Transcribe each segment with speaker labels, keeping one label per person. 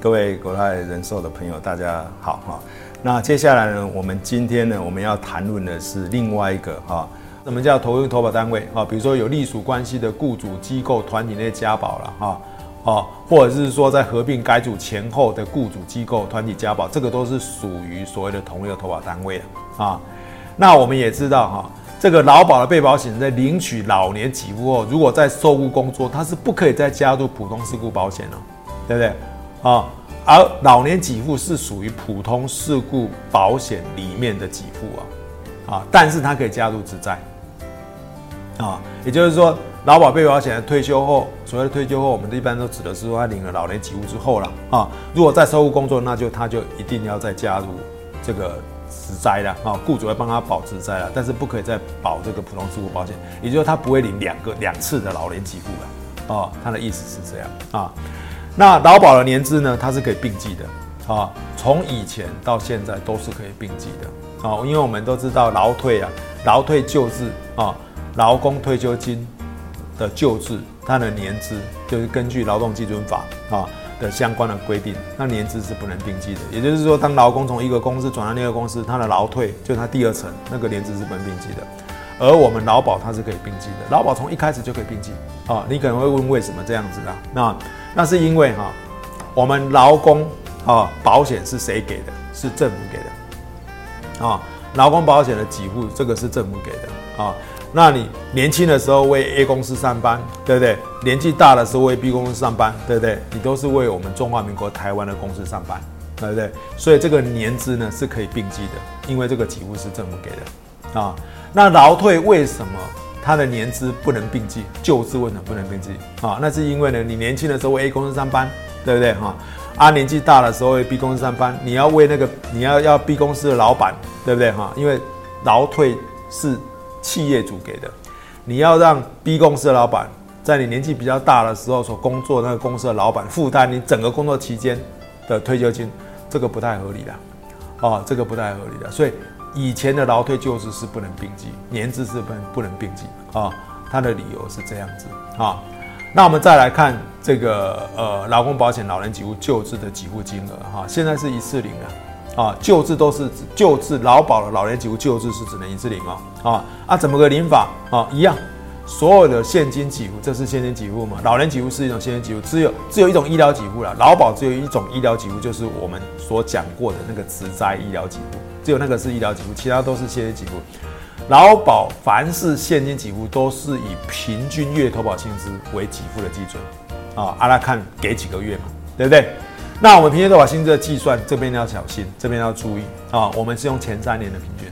Speaker 1: 各位国泰人寿的朋友，大家好哈。那接下来呢，我们今天呢，我们要谈论的是另外一个哈，什么叫投用投保单位啊？比如说有隶属关系的雇主机构、团体内家保了哈，哦，或者是说在合并改组前后的雇主机构、团体家保，这个都是属于所谓的同一个投保单位啊。那我们也知道哈。这个劳保的被保险人在领取老年给付后，如果在受雇工作，他是不可以再加入普通事故保险了，对不对？啊，而老年给付是属于普通事故保险里面的给付啊，啊，但是他可以加入职灾，啊，也就是说，劳保被保险人退休后，所谓的退休后，我们一般都指的是说他领了老年给付之后了啊，如果在受雇工作，那就他就一定要再加入这个。职灾了啊，雇主要帮他保职灾了，但是不可以再保这个普通事故保险，也就是他不会领两个两次的老年给付了啊。他的意思是这样啊。那劳保的年资呢，它是可以并计的啊，从以前到现在都是可以并计的啊，因为我们都知道劳退啊，劳退救治啊，劳工退休金的救治，它的年资就是根据劳动基准法啊。的相关的规定，那年资是不能并计的。也就是说，当劳工从一个公司转到另一个公司，他的劳退就是他第二层那个年资是不能并计的。而我们劳保它是可以并计的，劳保从一开始就可以并计啊。你可能会问为什么这样子啊？那那是因为哈，我们劳工啊保险是谁给的？是政府给的啊。劳工保险的给付这个是政府给的啊。那你年轻的时候为 A 公司上班，对不对？年纪大的时候为 B 公司上班，对不对？你都是为我们中华民国台湾的公司上班，对不对？所以这个年资呢是可以并计的，因为这个给付是政府给的啊。那劳退为什么它的年资不能并计？旧资为什么不能并计啊？那是因为呢，你年轻的时候为 A 公司上班，对不对？哈，啊，年纪大的时候为 B 公司上班，你要为那个你要要 B 公司的老板，对不对？哈，因为劳退是。企业主给的，你要让 B 公司的老板在你年纪比较大的时候所工作那个公司的老板负担你整个工作期间的退休金，这个不太合理的，哦，这个不太合理的。所以以前的劳退旧制是不能并计，年资是不能不能并计啊。他的理由是这样子啊。那我们再来看这个呃劳工保险老人给付旧制的给付金额哈，现在是一次零啊。啊，救治都是救治劳保的老年给付救治是只能一次领哦。啊啊，怎么个领法啊？一样，所有的现金给付，这是现金给付嘛？老年给付是一种现金给付，只有只有一种医疗给付了。劳保只有一种医疗给付，就是我们所讲过的那个职灾医疗给付，只有那个是医疗给付，其他都是现金给付。劳保凡是现金给付，都是以平均月投保薪资为给付的基准啊。阿拉看给几个月嘛，对不对？那我们平均投保薪资的计算，这边要小心，这边要注意啊。我们是用前三年的平均，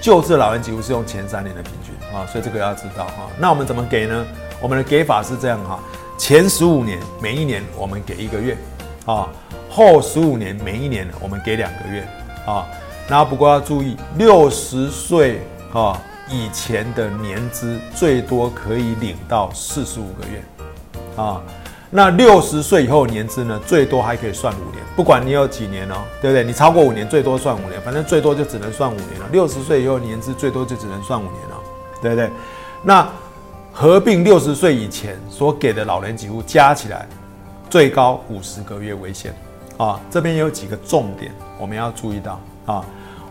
Speaker 1: 救治老人几乎是用前三年的平均啊，所以这个要知道哈。那我们怎么给呢？我们的给法是这样哈：前十五年每一年我们给一个月啊，后十五年每一年我们给两个月啊。那不过要注意，六十岁啊以前的年资最多可以领到四十五个月啊。那六十岁以后年资呢，最多还可以算五年，不管你有几年哦，对不对？你超过五年，最多算五年，反正最多就只能算五年了。六十岁以后年资最多就只能算五年了，对不对？那合并六十岁以前所给的老人给付加起来，最高五十个月为限啊。这边有几个重点我们要注意到啊。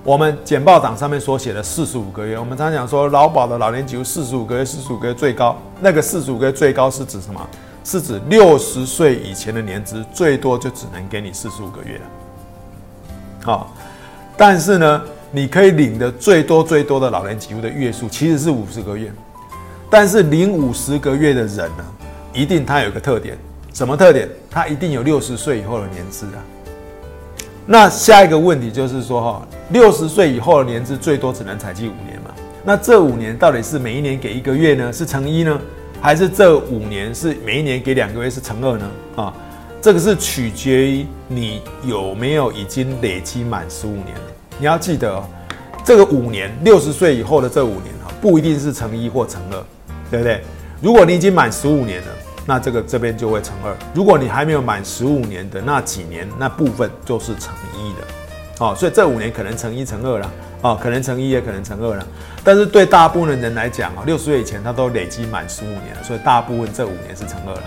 Speaker 1: 我们简报档上面所写的四十五个月，我们常讲说劳保的老年给付四十五个月，四十五个月最高，那个四十五个月最高是指什么？是指六十岁以前的年资最多就只能给你四十五个月了，好，但是呢，你可以领的最多最多的老年给付的月数其实是五十个月，但是领五十个月的人呢，一定他有个特点，什么特点？他一定有六十岁以后的年资啊。那下一个问题就是说哈，六十岁以后的年资最多只能采集五年嘛？那这五年到底是每一年给一个月呢？是乘一呢？还是这五年是每一年给两个月是乘二呢？啊，这个是取决于你有没有已经累积满十五年了。你要记得，这个五年六十岁以后的这五年哈，不一定是乘一或乘二，对不对？如果你已经满十五年了，那这个这边就会乘二；如果你还没有满十五年的那几年，那部分就是乘一的。哦，所以这五年可能乘一乘二了。哦，可能乘一也可能乘二了，但是对大部分的人来讲啊，六十岁以前他都累积满十五年了，所以大部分这五年是乘二了，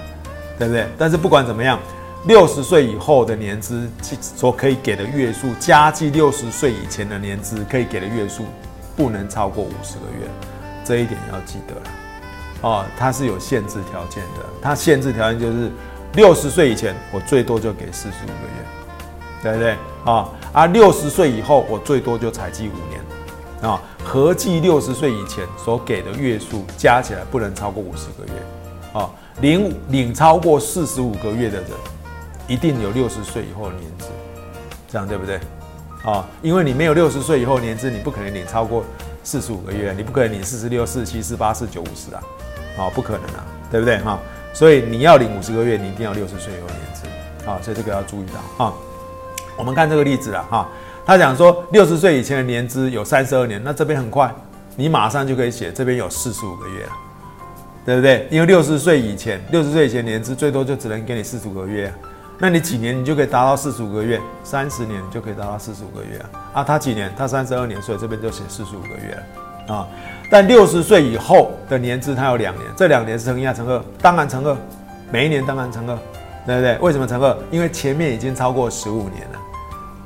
Speaker 1: 对不对？但是不管怎么样，六十岁以后的年资所可以给的月数，加计六十岁以前的年资可以给的月数，不能超过五十个月，这一点要记得了。哦，它是有限制条件的，它限制条件就是六十岁以前我最多就给四十五个月，对不对？啊啊，六十岁以后我最多就采集五年，啊，合计六十岁以前所给的月数加起来不能超过五十个月，啊，领领超过四十五个月的人，一定有六十岁以后的年资，这样对不对？啊，因为你没有六十岁以后年资，你不可能领超过四十五个月，你不可能领四十六、四十七、四八、四九、五十啊。啊，不可能啊，对不对哈？所以你要领五十个月，你一定要六十岁有年资啊，所以这个要注意到啊。我们看这个例子了哈，他讲说六十岁以前的年资有三十二年，那这边很快，你马上就可以写这边有四十五个月了，对不对？因为六十岁以前，六十岁以前年资最多就只能给你四十五个月，那你几年你就可以达到四十五个月？三十年就可以达到四十五个月啊。啊，他几年？他三十二年，所以这边就写四十五个月了啊。但六十岁以后的年资，它有两年，这两年是乘一乘二，当然乘二，每一年当然乘二，对不对？为什么乘二？因为前面已经超过十五年了，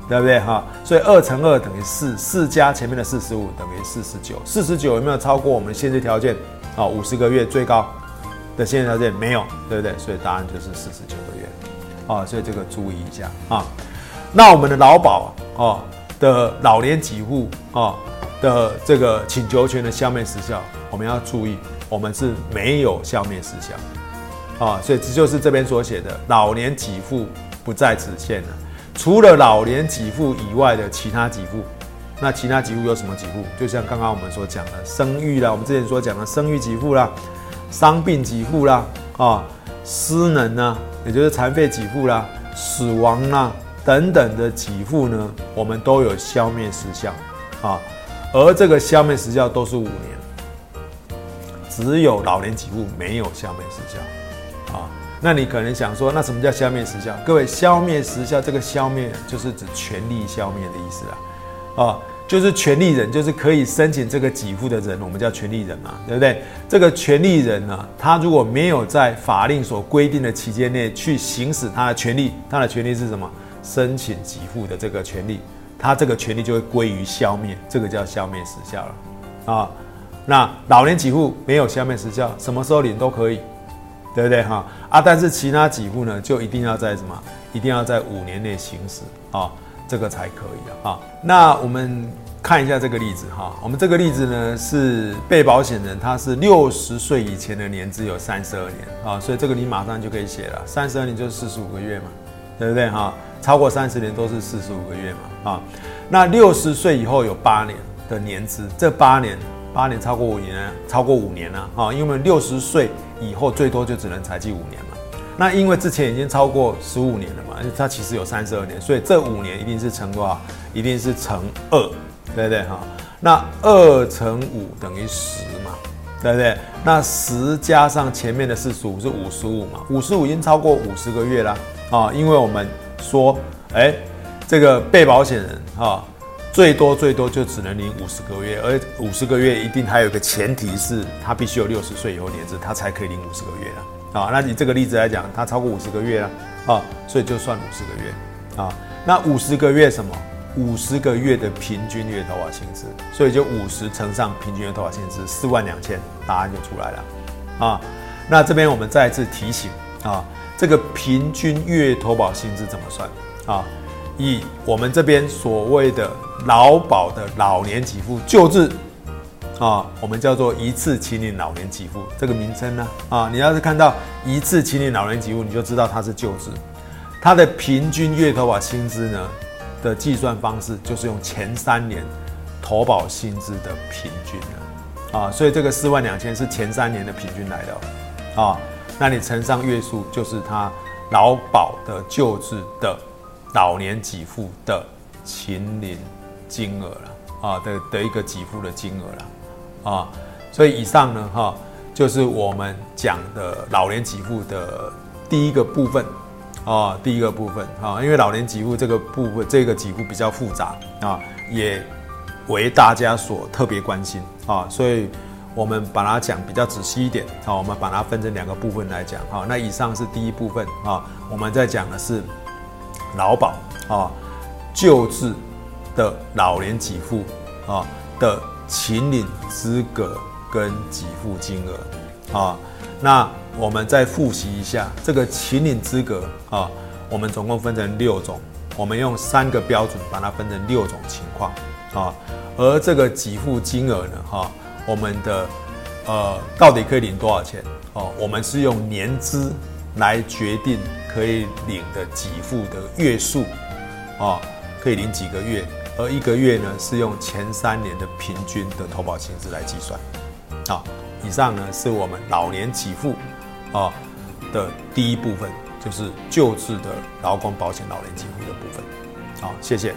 Speaker 1: 对不对？哈，所以二乘二等于四，四加前面的四十五等于四十九，四十九有没有超过我们的限制条件？啊，五十个月最高的限制条件没有，对不对？所以答案就是四十九个月，啊，所以这个注意一下啊。那我们的劳保哦的老年给付啊。的这个请求权的消灭时效，我们要注意，我们是没有消灭时效，啊，所以这就是这边所写的老年给付不在此限了。除了老年给付以外的其他给付，那其他给付有什么给付？就像刚刚我们所讲的生育啦，我们之前所讲的生育给付啦，伤病给付啦，啊，失能呢，也就是残废给付啦，死亡啦等等的给付呢，我们都有消灭时效，啊。而这个消灭时效都是五年，只有老年给付没有消灭时效啊。那你可能想说，那什么叫消灭时效？各位，消灭时效这个消灭就是指权利消灭的意思啊，啊，就是权利人，就是可以申请这个给付的人，我们叫权利人嘛，对不对？这个权利人呢，他如果没有在法令所规定的期间内去行使他的权利，他的权利是什么？申请给付的这个权利。他这个权利就会归于消灭，这个叫消灭时效了啊。那老年给付没有消灭时效，什么时候领都可以，对不对哈？啊，但是其他给付呢，就一定要在什么？一定要在五年内行使啊，这个才可以的啊。那我们看一下这个例子哈，我们这个例子呢是被保险人他是六十岁以前的年资有三十二年啊，所以这个你马上就可以写了，三十二年就是四十五个月嘛，对不对哈？超过三十年都是四十五个月嘛，啊，那六十岁以后有八年的年资，这八年八年超过五年，超过五年了，啊，因为六十岁以后最多就只能采计五年嘛，那因为之前已经超过十五年了嘛，它其实有三十二年，所以这五年一定是乘多少？一定是乘二，对不对哈？那二乘五等于十嘛，对不对？那十加上前面的四十五是五十五嘛，五十五已经超过五十个月了，啊，因为我们。说，哎，这个被保险人哈，最多最多就只能领五十个月，而五十个月一定还有个前提是，他必须有六十岁以后年资，他才可以领五十个月啊啊。那你这个例子来讲，他超过五十个月了啊，所以就算五十个月啊。那五十个月什么？五十个月的平均月投保薪资，所以就五十乘上平均月投保薪资四万两千，答案就出来了啊。那这边我们再次提醒啊。这个平均月投保薪资怎么算啊？以我们这边所谓的劳保的老年给付救治啊，我们叫做一次清领老年给付这个名称呢啊，你要是看到一次清领老年给付，你就知道它是救治。它的平均月投保薪资呢的计算方式就是用前三年投保薪资的平均的啊，所以这个四万两千是前三年的平均来的啊。那你乘上月数，就是他劳保的救治的老年给付的秦领金额了啊的的一个给付的金额了啊，所以以上呢哈，就是我们讲的老年给付的第一个部分啊，第一个部分啊，因为老年给付这个部分这个给付比较复杂啊，也为大家所特别关心啊，所以。我们把它讲比较仔细一点，好，我们把它分成两个部分来讲，好，那以上是第一部分啊，我们在讲的是劳保啊，救治的老年给付啊的秦领资格跟给付金额啊，那我们再复习一下这个秦领资格啊，我们总共分成六种，我们用三个标准把它分成六种情况啊，而这个给付金额呢，哈。我们的呃，到底可以领多少钱？哦，我们是用年资来决定可以领的给付的月数，哦，可以领几个月，而一个月呢是用前三年的平均的投保薪资来计算。好，以上呢是我们老年给付啊的第一部分，就是救治的劳工保险老年给付的部分。好，谢谢。